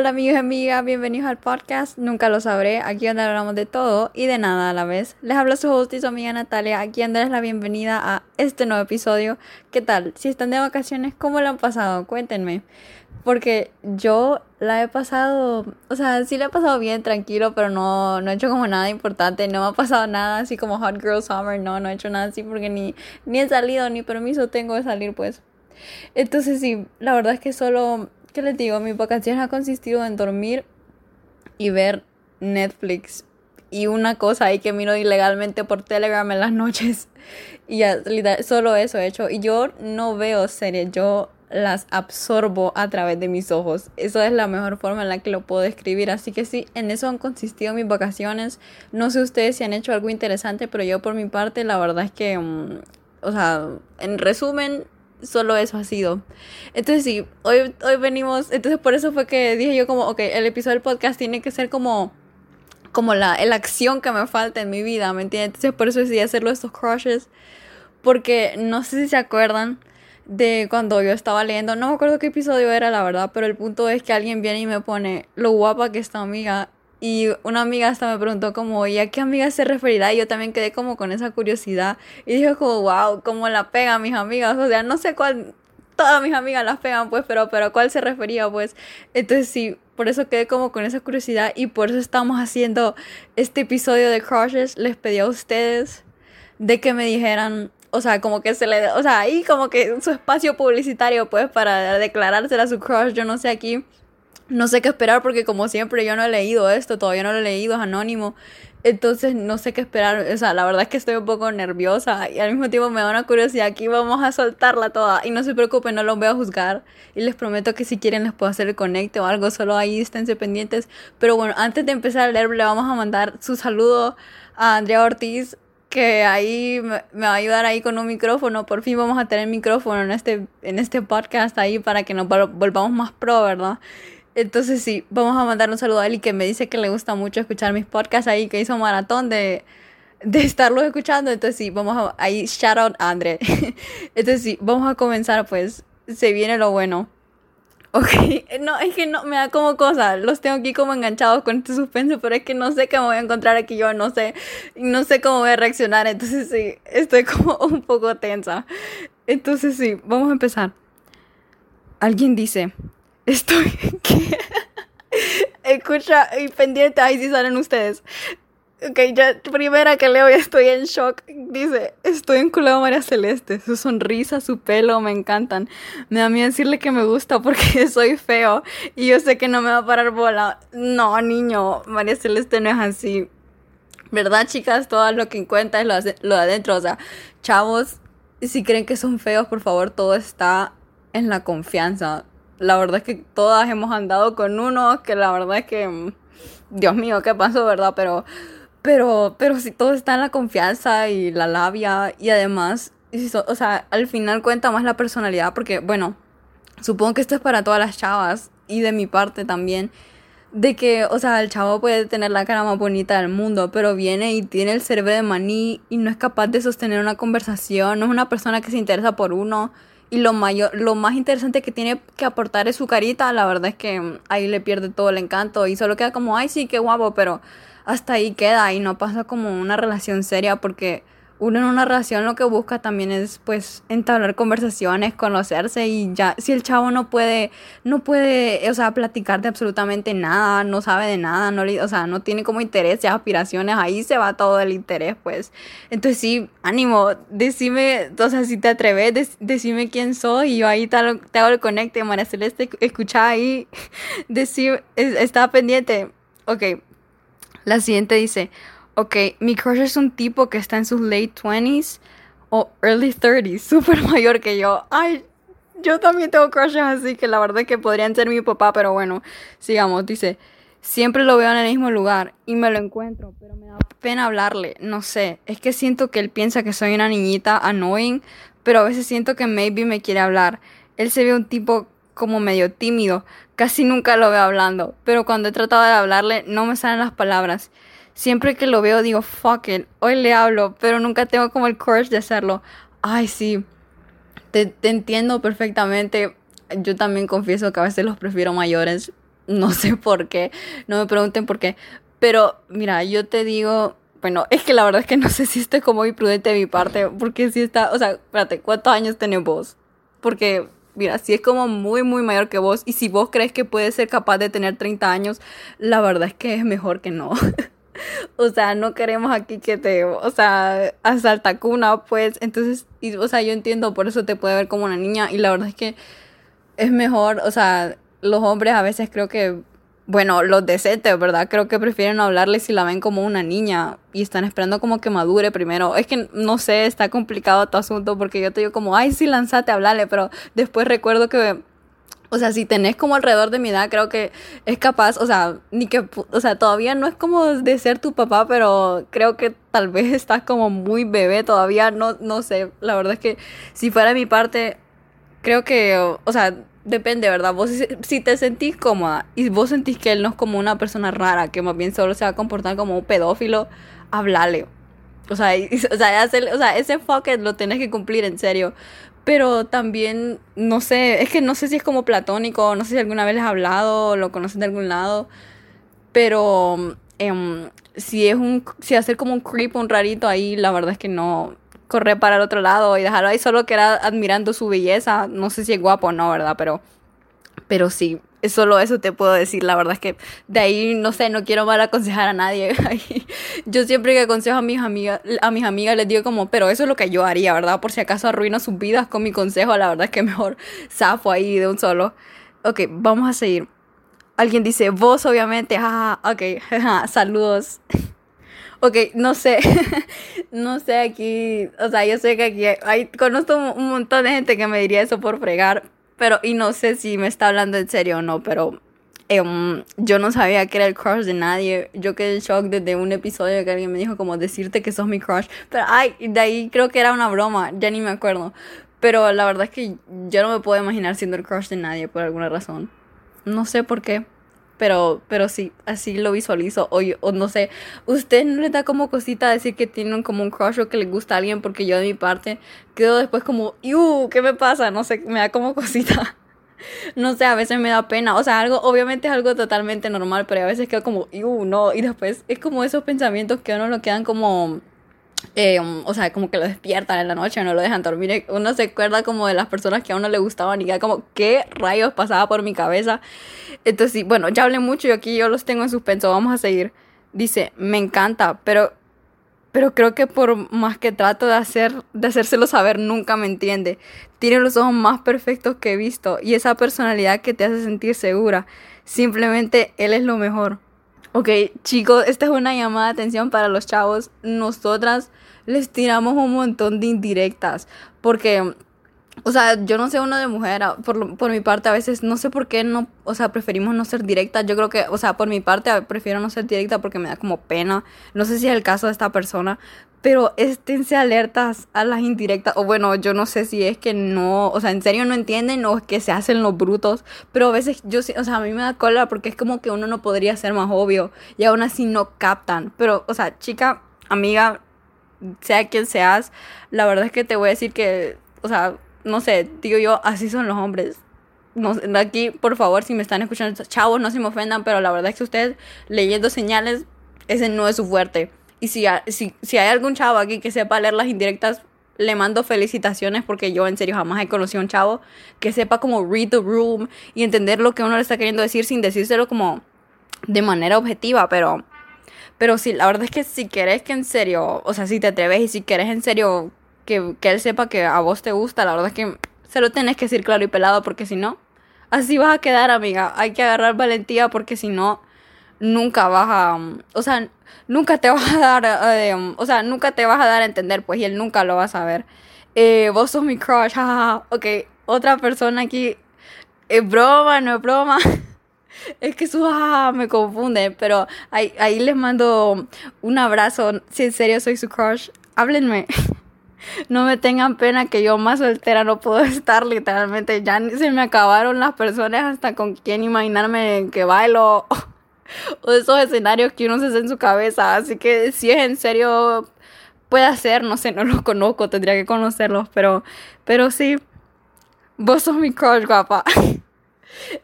Hola amigos y amigas, bienvenidos al podcast Nunca lo sabré, aquí donde hablamos de todo y de nada a la vez. Les habla su host y su amiga Natalia, aquí donde la bienvenida a este nuevo episodio. ¿Qué tal? Si están de vacaciones, ¿cómo lo han pasado? Cuéntenme. Porque yo la he pasado, o sea, sí la he pasado bien, tranquilo, pero no, no he hecho como nada importante, no me ha pasado nada así como Hot Girl Summer, no, no he hecho nada así porque ni, ni he salido, ni permiso tengo de salir, pues. Entonces sí, la verdad es que solo ¿qué les digo? Mi vacaciones ha consistido en dormir y ver Netflix. Y una cosa ahí que miro ilegalmente por Telegram en las noches. Y ya, solo eso he hecho. Y yo no veo series, yo las absorbo a través de mis ojos. Eso es la mejor forma en la que lo puedo describir. Así que sí, en eso han consistido mis vacaciones. No sé ustedes si han hecho algo interesante, pero yo por mi parte, la verdad es que, mm, o sea, en resumen, solo eso ha sido. Entonces sí, hoy, hoy venimos, entonces por eso fue que dije yo como, ok, el episodio del podcast tiene que ser como, como la, la acción que me falta en mi vida, ¿me entiendes? Entonces por eso decidí hacerlo estos crushes, porque no sé si se acuerdan de cuando yo estaba leyendo, no me acuerdo qué episodio era la verdad, pero el punto es que alguien viene y me pone lo guapa que está amiga y una amiga hasta me preguntó como, ¿y a qué amiga se referirá? Y yo también quedé como con esa curiosidad. Y dije como, wow, cómo la pegan mis amigas. O sea, no sé cuál, todas mis amigas las pegan, pues, pero, pero a cuál se refería, pues. Entonces sí, por eso quedé como con esa curiosidad y por eso estamos haciendo este episodio de Crushes. Les pedí a ustedes de que me dijeran, o sea, como que se le, o sea, ahí como que su espacio publicitario, pues, para declarársela a su crush, yo no sé aquí no sé qué esperar porque como siempre yo no he leído esto, todavía no lo he leído, es anónimo. Entonces no sé qué esperar, o sea, la verdad es que estoy un poco nerviosa y al mismo tiempo me da una curiosidad, aquí vamos a soltarla toda y no se preocupen, no los voy a juzgar y les prometo que si quieren les puedo hacer el conecte o algo, solo ahí esténse pendientes. Pero bueno, antes de empezar a leer le vamos a mandar su saludo a Andrea Ortiz que ahí me, va a ayudar ahí con un micrófono, por fin vamos a tener micrófono en este, en este podcast ahí para que nos volvamos más pro, ¿verdad? Entonces sí, vamos a mandar un saludo a y que me dice que le gusta mucho escuchar mis podcasts ahí, que hizo maratón de, de estarlos escuchando. Entonces sí, vamos a, ahí, shout out a André. Entonces sí, vamos a comenzar pues, se viene lo bueno. Ok, no, es que no, me da como cosa, los tengo aquí como enganchados con este suspenso, pero es que no sé qué me voy a encontrar aquí yo, no sé, no sé cómo voy a reaccionar, entonces sí, estoy como un poco tensa. Entonces sí, vamos a empezar. Alguien dice, Estoy. Escucha y pendiente, ahí sí salen ustedes. Ok, ya primera que leo ya estoy en shock. Dice, estoy en culeo María Celeste. Su sonrisa, su pelo, me encantan. Me da miedo decirle que me gusta porque soy feo y yo sé que no me va a parar bola. No, niño, María Celeste no es así. ¿Verdad, chicas? Todo lo que encuentra es lo, lo de adentro. O sea, chavos, si creen que son feos, por favor, todo está en la confianza la verdad es que todas hemos andado con uno que la verdad es que, mm, Dios mío, ¿qué pasó, verdad? Pero, pero, pero si todo está en la confianza y la labia y además, o sea, al final cuenta más la personalidad porque, bueno, supongo que esto es para todas las chavas y de mi parte también. De que, o sea, el chavo puede tener la cara más bonita del mundo, pero viene y tiene el cerebro de maní y no es capaz de sostener una conversación, no es una persona que se interesa por uno y lo mayor, lo más interesante que tiene que aportar es su carita, la verdad es que mm, ahí le pierde todo el encanto y solo queda como, ay sí, qué guapo, pero hasta ahí queda y no pasa como una relación seria porque uno en una relación lo que busca también es pues entablar conversaciones, conocerse y ya si el chavo no puede no puede, o sea, platicar de absolutamente nada, no sabe de nada, no o sea, no tiene como intereses, aspiraciones, ahí se va todo el interés, pues. Entonces sí, ánimo, decime, o sea, si te atreves, decime quién soy y yo ahí te, te hago el conecte, María Celeste, escucha ahí, decir, está pendiente. Ok, la siguiente dice, Ok, mi crush es un tipo que está en sus late 20s o early 30s, súper mayor que yo. Ay, yo también tengo crushes así que la verdad es que podrían ser mi papá, pero bueno, sigamos. Dice, siempre lo veo en el mismo lugar y me lo encuentro, pero me da pena hablarle. No sé, es que siento que él piensa que soy una niñita annoying, pero a veces siento que maybe me quiere hablar. Él se ve un tipo como medio tímido, casi nunca lo veo hablando, pero cuando he tratado de hablarle no me salen las palabras. Siempre que lo veo digo, fuck it, hoy le hablo, pero nunca tengo como el courage de hacerlo. Ay, sí, te, entiendo perfectamente. Yo también confieso que a veces los prefiero mayores. no sé por qué, no me pregunten por qué, pero mira, yo te digo, bueno, es que la verdad es que no sé si esto es como muy prudente de mi parte, porque si está, o sea, espérate, ¿cuántos años tenés vos? Porque, mira, si es como muy, muy mayor que vos, y si vos crees que puede ser capaz de tener 30 años, la verdad es que es mejor que no. o sea, no queremos aquí que te, o sea, asalta cuna, pues, entonces, o sea, yo entiendo, por eso te puede ver como una niña, y la verdad es que es mejor, o sea, los hombres a veces creo que bueno, los decentes, ¿verdad? Creo que prefieren hablarle si la ven como una niña y están esperando como que madure primero. Es que no sé, está complicado tu asunto porque yo te digo como, ay, sí, lanzate a hablarle, pero después recuerdo que, o sea, si tenés como alrededor de mi edad, creo que es capaz, o sea, ni que, o sea, todavía no es como de ser tu papá, pero creo que tal vez estás como muy bebé todavía, no, no sé, la verdad es que si fuera mi parte, creo que, o sea, depende, ¿verdad? Vos si, te sentís cómoda y vos sentís que él no es como una persona rara, que más bien solo se va a comportar como un pedófilo, hablale. O sea, o sea, o sea ese fuck lo tienes que cumplir en serio. Pero también, no sé, es que no sé si es como platónico, no sé si alguna vez les has hablado, lo conocen de algún lado. Pero em, si es un, si hacer como un creep, un rarito ahí, la verdad es que no, correr para el otro lado y dejarlo ahí solo que era admirando su belleza. No sé si es guapo o no, ¿verdad? Pero, pero sí, solo eso te puedo decir. La verdad es que de ahí, no sé, no quiero mal aconsejar a nadie. yo siempre que aconsejo a mis amigas, a mis amigas les digo como, pero eso es lo que yo haría, ¿verdad? Por si acaso arruino sus vidas con mi consejo, la verdad es que mejor zafo ahí de un solo. Ok, vamos a seguir. Alguien dice, vos obviamente, jaja, ok, saludos. Ok, no sé, no sé aquí, o sea, yo sé que aquí hay, conozco un montón de gente que me diría eso por fregar, pero, y no sé si me está hablando en serio o no, pero em, yo no sabía que era el crush de nadie. Yo quedé en shock desde un episodio que alguien me dijo como decirte que sos mi crush. Pero ay, de ahí creo que era una broma, ya ni me acuerdo. Pero la verdad es que yo no me puedo imaginar siendo el crush de nadie por alguna razón. No sé por qué pero, pero sí, así lo visualizo. O, o no sé, ¿usted no le da como cosita decir que tienen como un crush o que le gusta a alguien? Porque yo de mi parte quedo después como, ¡Yu! ¿Qué me pasa? No sé, me da como cosita. No sé, a veces me da pena. O sea, algo, obviamente es algo totalmente normal, pero a veces quedo como, ¡Yu! No. Y después es como esos pensamientos que a uno lo quedan como eh, o sea, como que lo despiertan en la noche, no lo dejan dormir. Uno se acuerda como de las personas que a uno le gustaban y queda como, ¿qué rayos pasaba por mi cabeza? Entonces, bueno, ya hablé mucho y aquí yo los tengo en suspenso. Vamos a seguir. Dice, me encanta, pero, pero creo que por más que trato de, hacer, de hacérselo saber, nunca me entiende. Tiene los ojos más perfectos que he visto y esa personalidad que te hace sentir segura. Simplemente él es lo mejor. Ok, chicos, esta es una llamada de atención para los chavos. Nosotras les tiramos un montón de indirectas. Porque, o sea, yo no sé uno de mujer, por, por mi parte a veces no sé por qué no, o sea, preferimos no ser directas. Yo creo que, o sea, por mi parte prefiero no ser directa porque me da como pena. No sé si es el caso de esta persona, pero esténse alertas a las indirectas. O bueno, yo no sé si es que no, o sea, en serio no entienden o es que se hacen los brutos. Pero a veces yo o sea, a mí me da cola porque es como que uno no podría ser más obvio y aún así no captan. Pero, o sea, chica, amiga, sea quien seas, la verdad es que te voy a decir que, o sea, no sé, digo yo, así son los hombres. No, aquí, por favor, si me están escuchando, chavos, no se me ofendan, pero la verdad es que ustedes leyendo señales, ese no es su fuerte y si, si, si hay algún chavo aquí que sepa leer las indirectas, le mando felicitaciones porque yo en serio jamás he conocido a un chavo que sepa como read the room y entender lo que uno le está queriendo decir sin decírselo como de manera objetiva, pero pero sí, la verdad es que si quieres que en serio, o sea, si te atreves y si quieres en serio que, él sepa que a vos te gusta, la verdad es que se lo tienes que decir claro y pelado porque si no, así vas a quedar, amiga. Hay que agarrar valentía porque si no, nunca vas a, o sea, nunca te vas a dar, eh, o sea, nunca te vas a dar a entender, pues, y él nunca lo va a saber. Eh, vos sos mi crush, jajaja. Ok, otra persona aquí, es broma, no es broma. es que su jajaja me confunde, pero ahí les mando un abrazo. Si en serio soy su crush, háblenme. no me tengan pena que yo más soltera no puedo estar literalmente. Ya se me acabaron las personas hasta con quién imaginarme que bailo. o esos escenarios que uno se hace en su cabeza. Así que si es en serio, puede ser, no sé, no los conozco, tendría que conocerlos, pero, pero sí, vos sos mi crush, guapa.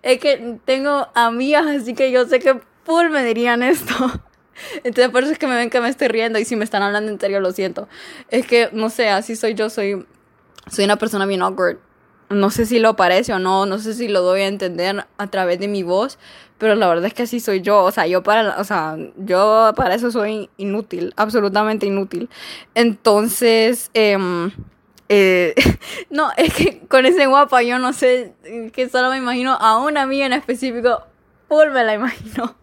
Es que tengo amigas, así que yo sé que full me dirían esto. Entonces por eso es que me ven que me estoy riendo y si me están hablando en serio lo siento. Es que, no sé, así soy yo, soy, soy una persona bien awkward. No sé si lo parece o no, no sé si lo doy a entender a través de mi voz, pero la verdad es que así soy yo. O sea, yo para, o sea, yo para eso soy inútil, absolutamente inútil. Entonces, em, eh, no, es que con ese guapa yo no sé, que solo me imagino a una amiga en específico, full me la imagino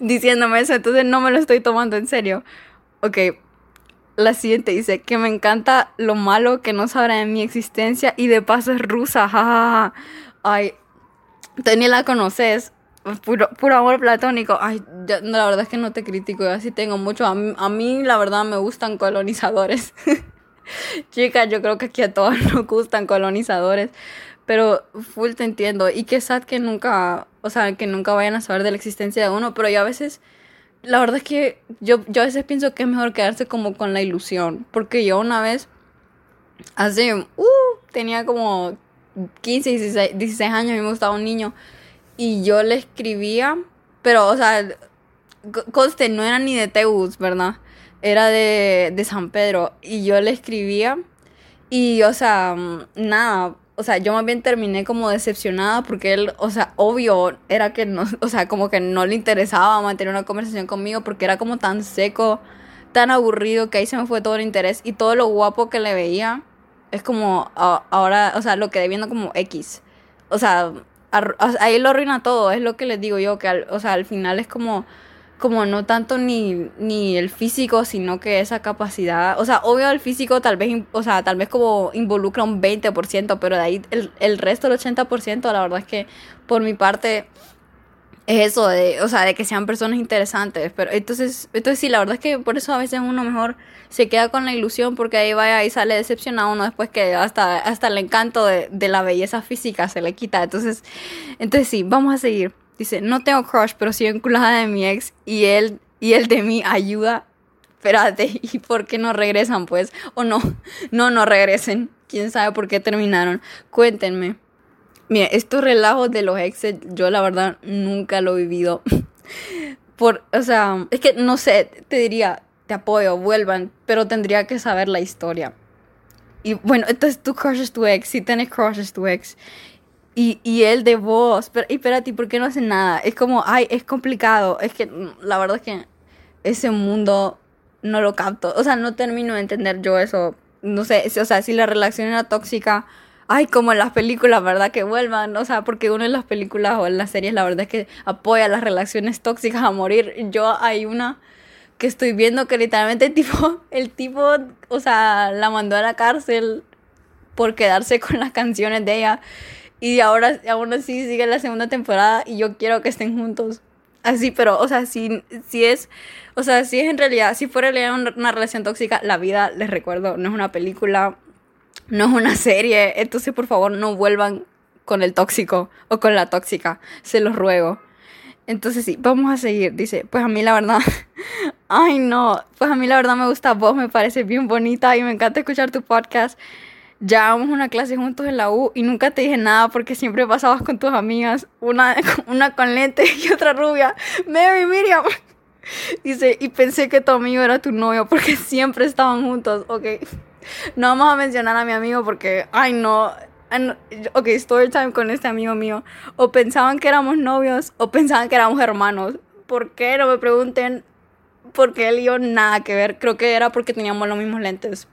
diciéndome eso, entonces no me lo estoy tomando en serio. Ok, la siguiente dice que me encanta lo malo que no sabrá de mi existencia y de paso es rusa. Ay, tú ni la conoces. Puro, puro amor platónico. Ay, la verdad es que no te critico, yo así tengo mucho. A mí, a mí la verdad me gustan colonizadores. Chicas, yo creo que aquí a todos nos gustan colonizadores. Pero full te entiendo. Y qué sad que nunca, o sea, que nunca vayan a saber de la existencia de uno. Pero yo a veces, la verdad es que yo, yo a veces pienso que es mejor quedarse como con la ilusión. Porque yo una vez, hace, uh, tenía como 15, 16, 16 años y me gustaba un niño. Y yo le escribía, pero, o sea, conste, no era ni de Teus, ¿verdad? Era de, de San Pedro. Y yo le escribía. Y, o sea, nada, o sea, yo más bien terminé como decepcionada porque él, o sea, obvio era que no, o sea, como que no le interesaba mantener una conversación conmigo porque era como tan seco, tan aburrido que ahí se me fue todo el interés y todo lo guapo que le veía es como ahora, o sea, lo quedé viendo como X. O sea, ahí lo arruina todo, es lo que les digo yo, que o sea, al final es como como no tanto ni, ni el físico, sino que esa capacidad, o sea, obvio el físico tal vez, o sea, tal vez como involucra un 20%, pero de ahí el, el resto, el 80%, la verdad es que por mi parte es eso, de, o sea, de que sean personas interesantes, pero entonces, entonces sí, la verdad es que por eso a veces uno mejor se queda con la ilusión porque ahí vaya y sale decepcionado uno después que hasta, hasta el encanto de, de la belleza física se le quita, entonces, entonces sí, vamos a seguir. Dice, no tengo crush, pero sí vinculada de mi ex y él, y él de mí ayuda. Espérate, ¿y por qué no regresan pues? O no, no, no regresen. ¿Quién sabe por qué terminaron? Cuéntenme. Mira, estos relajos de los exes, yo la verdad nunca lo he vivido. Por, o sea, es que no sé, te diría, te apoyo, vuelvan, pero tendría que saber la historia. Y bueno, entonces tu crush es tu ex, si tienes crush es tu ex. Y, y él de voz, pero, y espérate, ¿por qué no hace nada? Es como, ay, es complicado. Es que mm, la verdad es que ese mundo no lo capto. O sea, no termino de entender yo eso. No sé, o sea, si la relación era tóxica, ay, como en las películas, ¿verdad? Que vuelvan, o sea, porque uno en las películas o en las series, la verdad es que apoya las relaciones tóxicas a morir. Yo hay una que estoy viendo que literalmente tipo, el tipo, o sea, la mandó a la cárcel por quedarse con las canciones de ella. Y ahora aún así sigue la segunda temporada y yo quiero que estén juntos. Así, pero, o sea, si, si es, o sea, si es en realidad, si fuera una, una relación tóxica, la vida, les recuerdo, no es una película, no es una serie, entonces por favor no vuelvan con el tóxico o con la tóxica, se los ruego. Entonces sí, vamos a seguir. Dice, pues a mí la verdad, ay no, pues a mí la verdad me gusta vos, me parece bien bonita y me encanta escuchar tu podcast llevábamos una clase juntos en la U y nunca te dije nada porque siempre pasabas con tus amigas, una, una con lentes y otra rubia. Mary, Miriam. Dice, y pensé que tu amigo era tu novio porque siempre estaban juntos. Ok, no vamos a mencionar a mi amigo porque, ay no. Ok, story time con este amigo mío. O pensaban que éramos novios o pensaban que éramos hermanos. ¿Por qué? No me pregunten. Porque él y yo nada que ver. Creo que era porque teníamos los mismos lentes.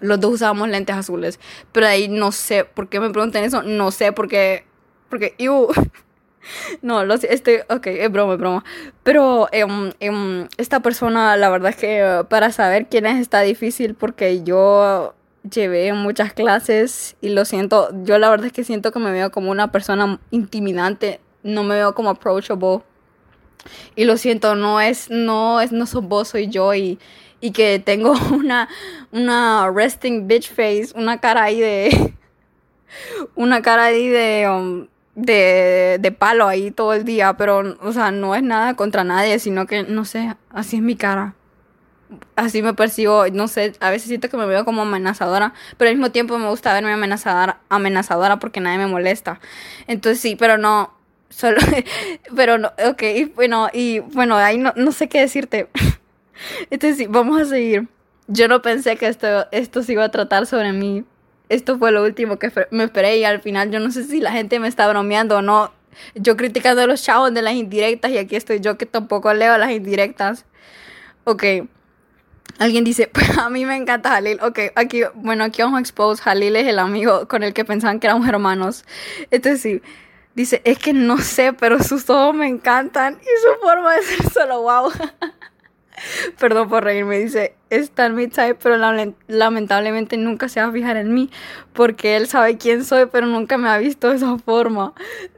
Los dos usábamos lentes azules. Pero ahí no sé por qué me preguntan eso. No sé por qué. Porque, No, lo estoy, ok, es broma, es broma. Pero em, esta persona, la verdad es que para saber quién es está difícil porque yo llevé muchas clases y lo siento, yo la verdad es que siento que me veo como una persona intimidante, no me veo como approachable. Y lo siento, no es, no es, no sos vos, soy yo y, y que tengo una, una resting bitch face, una cara ahí de, una cara ahí de, um, de, de palo ahí todo el día, pero, o sea, no es nada contra nadie, sino que, no sé, así es mi cara. así me percibo, no sé, a veces siento que me veo como amenazadora, pero al mismo tiempo me gusta verme amenazadora, amenazadora porque nadie me molesta. Entonces sí, pero no, solo, pero no, ok, bueno, y bueno, ahí no, no sé qué decirte. Entonces sí, vamos a seguir. Yo no pensé que esto, esto se iba a tratar sobre mí. Esto fue lo último que me esperé y al final yo no sé si la gente me está bromeando o no. Yo criticando a los chavos de las indirectas y aquí estoy yo que tampoco leo las indirectas. Ok. Alguien dice, pues a mí me encanta Jalil. Ok, aquí, bueno, aquí vamos a expose. Jalil es el amigo con el que pensaban que éramos hermanos. Entonces sí, dice, es que no sé, pero sus ojos me encantan y su forma de ser solo wow. Perdón por reírme, dice, está en mi type, pero lamentablemente nunca se va a fijar en mí, porque él sabe quién soy, pero nunca me ha visto de esa forma.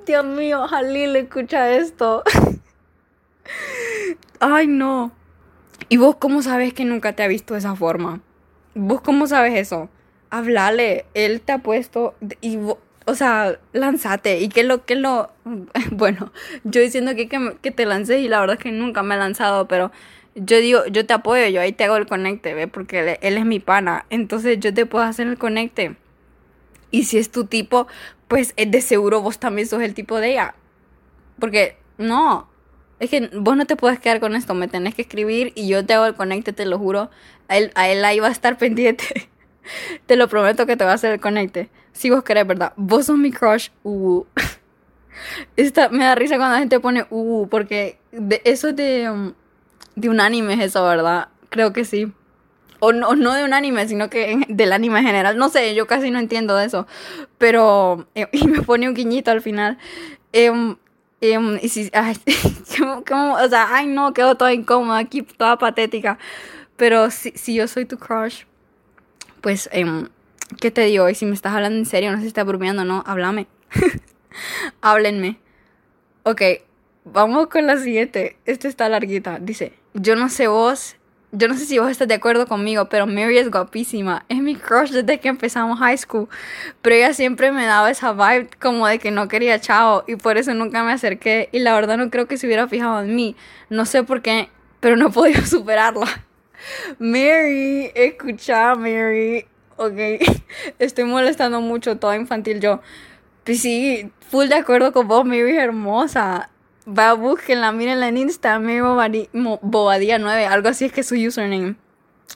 Dios mío, Jalil, escucha esto. Ay, no. ¿Y vos cómo sabes que nunca te ha visto de esa forma? ¿Vos cómo sabes eso? Háblale, él te ha puesto y o sea, lánzate. ¿Y qué lo que lo bueno, yo diciendo que, que, que te lances y la verdad es que nunca me he lanzado, pero yo digo, yo te apoyo, yo ahí te hago el conecte, ¿ve? Porque él, es mi pana. Entonces yo te puedo hacer el conecte. Y si es tu tipo, pues de seguro vos también sos el tipo de ella. Porque no, es que vos no te puedes quedar con esto, me tenés que escribir y yo te hago el conecte, te lo juro. A él, a él ahí va a estar pendiente. te lo prometo que te va a hacer el conecte. Si vos querés, ¿verdad? Vos sos mi crush. Uh. Esta, me da risa cuando la gente pone uh, porque de, eso de... Um, de un anime es eso, ¿verdad? Creo que sí. O no, no de un anime, sino que del anime en general. No sé, yo casi no entiendo de eso. Pero, eh, y me pone un guiñito al final. Eh, y si, ay, como, o sea, ay no, quedo toda incómoda aquí, toda patética. Pero si, si yo soy tu crush, pues, em, ¿qué te digo? Y si me estás hablando en serio, no sé si estás bromeando no, háblame. Háblenme. Ok, vamos con la siguiente. Esta está larguita. Dice, yo no sé vos, yo no sé si vos estás de acuerdo conmigo, pero Mary es guapísima. Es mi crush desde que empezamos high school. Pero ella siempre me daba esa vibe como de que no quería chao y por eso nunca me acerqué. Y la verdad no creo que se hubiera fijado en mí. No sé por qué, pero no podido superarla. Mary, escucha, Mary. Ok, estoy molestando mucho, toda infantil yo. Pues sí, full de acuerdo con vos, Mary hermosa va, búsquenla, mírenla en Insta, Bobadía 9, algo así es que es su username.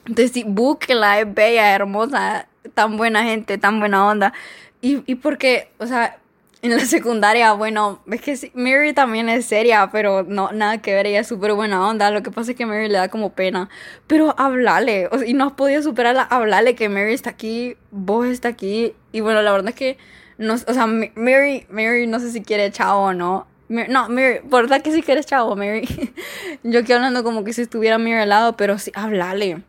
Entonces, sí, búsquenla, es bella, hermosa, tan buena gente, tan buena onda. Y, y porque, o sea, en la secundaria, bueno, es que sí, Mary también es seria, pero no, nada que ver, ella es súper buena onda. Lo que pasa es que Mary le da como pena. Pero hablale, y no has podido superarla, hablale que Mary está aquí, vos está aquí. Y bueno, la verdad es que, no, o sea, Mary, Mary no sé si quiere chao o no no, Mary, verdad que sí que eres chavo, Mary. Yo aquí hablando como que si estuviera Mary al lado, pero sí, háblale.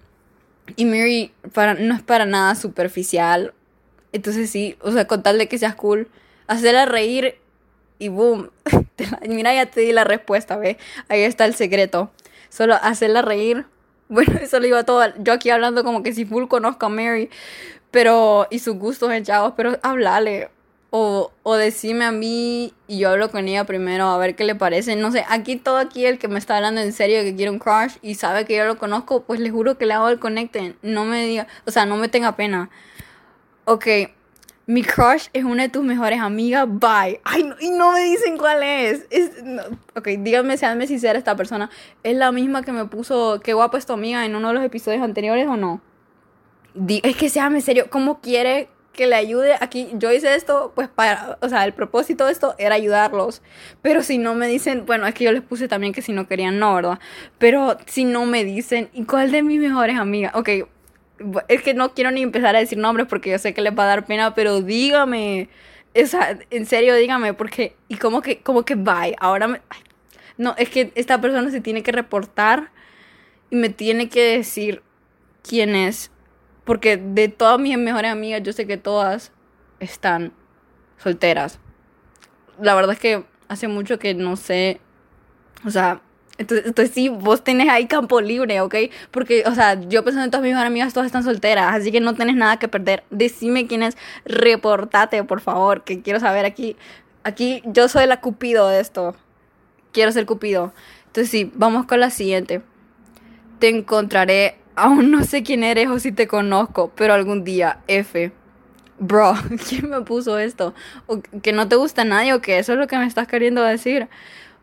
Y Mary para, no es para nada superficial. Entonces sí, o sea, con tal de que seas cool, hacerla reír y boom. mira, ya te di la respuesta, ve. Ahí está el secreto. Solo hacerla reír. Bueno, eso lo iba todo. Yo aquí hablando como que si full conozco a Mary, pero. y sus gustos en chavos, pero háblale. O, o decime a mí y yo hablo con ella primero a ver qué le parece. No sé, aquí todo aquí el que me está hablando en serio que quiere un crush y sabe que yo lo conozco, pues le juro que le hago el conecte. No me diga, o sea, no me tenga pena. Ok, mi crush es una de tus mejores amigas, bye. Ay, no, y no me dicen cuál es. es Ok, díganme, seanme sincera esta persona. ¿Es la misma que me puso qué guapa es tu amiga en uno de los episodios anteriores o no? es que seame serio, ¿cómo quiere que le ayude. Aquí yo hice esto, pues para, o sea, el propósito de esto era ayudarlos. Pero si no me dicen, bueno, es que yo les puse también que si no querían, no, ¿verdad? Pero si no me dicen, ¿y cuál de mis mejores amigas? Ok, es que no quiero ni empezar a decir nombres porque yo sé que les va a dar pena, pero dígame. Esa, en serio, dígame, porque, y como que, como que bye, ahora me, no, es que esta persona se tiene que reportar y me tiene que decir quién es porque de todas mis mejores amigas, yo sé que todas están solteras. La verdad es que hace mucho que no sé. O sea, entonces, sí, vos tenés ahí campo libre, ¿ok? Porque, o sea, yo pensando en todas mis mejores amigas, todas están solteras, así que no tenés nada que perder. Decime quién es, reportate, por favor, que quiero saber aquí. Aquí yo soy la cupido de esto. Quiero ser cupido. Entonces sí, vamos con la siguiente. Te encontraré aún no sé quién eres o si te conozco, pero algún día, F. Bro, ¿quién me puso esto? ¿O que no te gusta nadie o que eso es lo que me estás queriendo decir?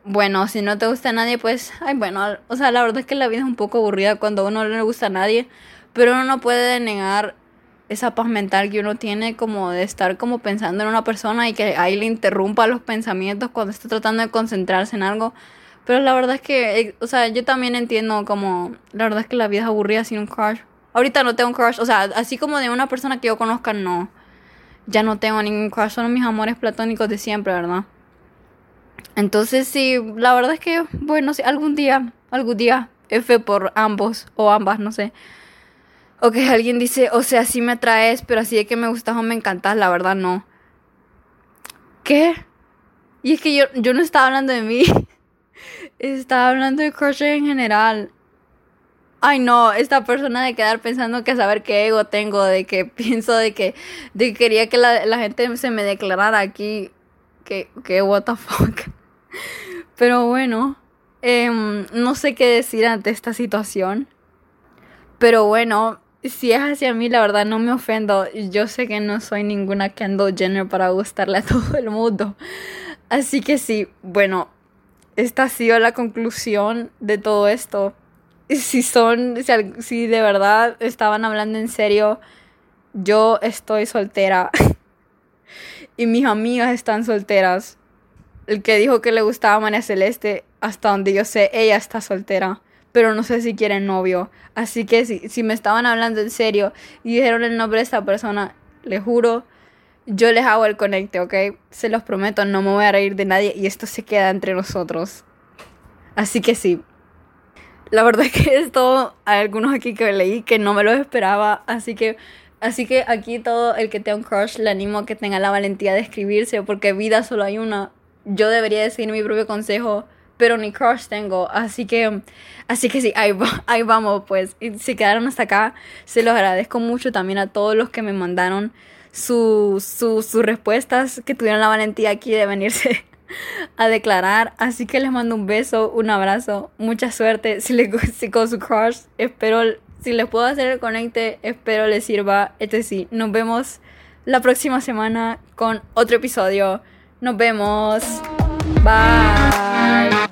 Bueno, si no te gusta nadie, pues, ay, bueno, o sea, la verdad es que la vida es un poco aburrida cuando a uno no le gusta a nadie, pero uno no puede negar esa paz mental que uno tiene como de estar como pensando en una persona y que ahí le interrumpa los pensamientos cuando está tratando de concentrarse en algo. Pero la verdad es que, eh, o sea, yo también entiendo como, la verdad es que la vida es aburrida sin un crush. Ahorita no tengo un crush, o sea, así como de una persona que yo conozca, no. Ya no tengo ningún crush, son mis amores platónicos de siempre, ¿verdad? Entonces sí, la verdad es que, bueno, sí, algún día, algún día, F por ambos o ambas, no sé. O que alguien dice, o sea, sí me atraes, pero así de que me gustas o me encantas, la verdad no. ¿Qué? Y es que yo, yo no estaba hablando de mí. estaba hablando de crush en general. Ay no, esta persona de quedar pensando que saber qué ego tengo, de que pienso de que, de que quería que la, la gente se me declarara aquí. Que, que what the fuck. Pero bueno, em, no sé qué decir ante esta situación. Pero bueno, si es hacia mí, la verdad no me ofendo. Yo sé que no soy ninguna Kendall Jenner para gustarle a todo el mundo. Así que sí, bueno, esta ha sido la conclusión de todo esto. Si son, si, de verdad estaban hablando en serio, yo estoy soltera. y mis amigas están solteras el que dijo que le gustaba María Celeste, hasta donde yo sé, ella está soltera. Pero no sé si quiere novio. Así que si, si me estaban hablando en serio y dijeron el nombre de esta persona, le juro, yo les hago el conecte, ¿ok? Se los prometo, no me voy a reír de nadie y esto se queda entre nosotros. Así que sí. La verdad es que esto, hay algunos aquí que leí que no me lo esperaba, así que Así que aquí todo el que tenga un crush le animo a que tenga la valentía de escribirse porque vida solo hay una yo debería decir mi propio consejo, pero ni crush tengo, así que, así que sí, ahí, ahí vamos, pues, y si quedaron hasta acá, se los agradezco mucho también a todos los que me mandaron sus su, respuestas, que tuvieron la valentía aquí de venirse a declarar, así que les mando un beso, un abrazo, mucha suerte, si, les, si con su crush, espero, si les puedo hacer el conecte, espero les sirva, este sí, nos vemos la próxima semana con otro episodio. Nos vemos. Bye.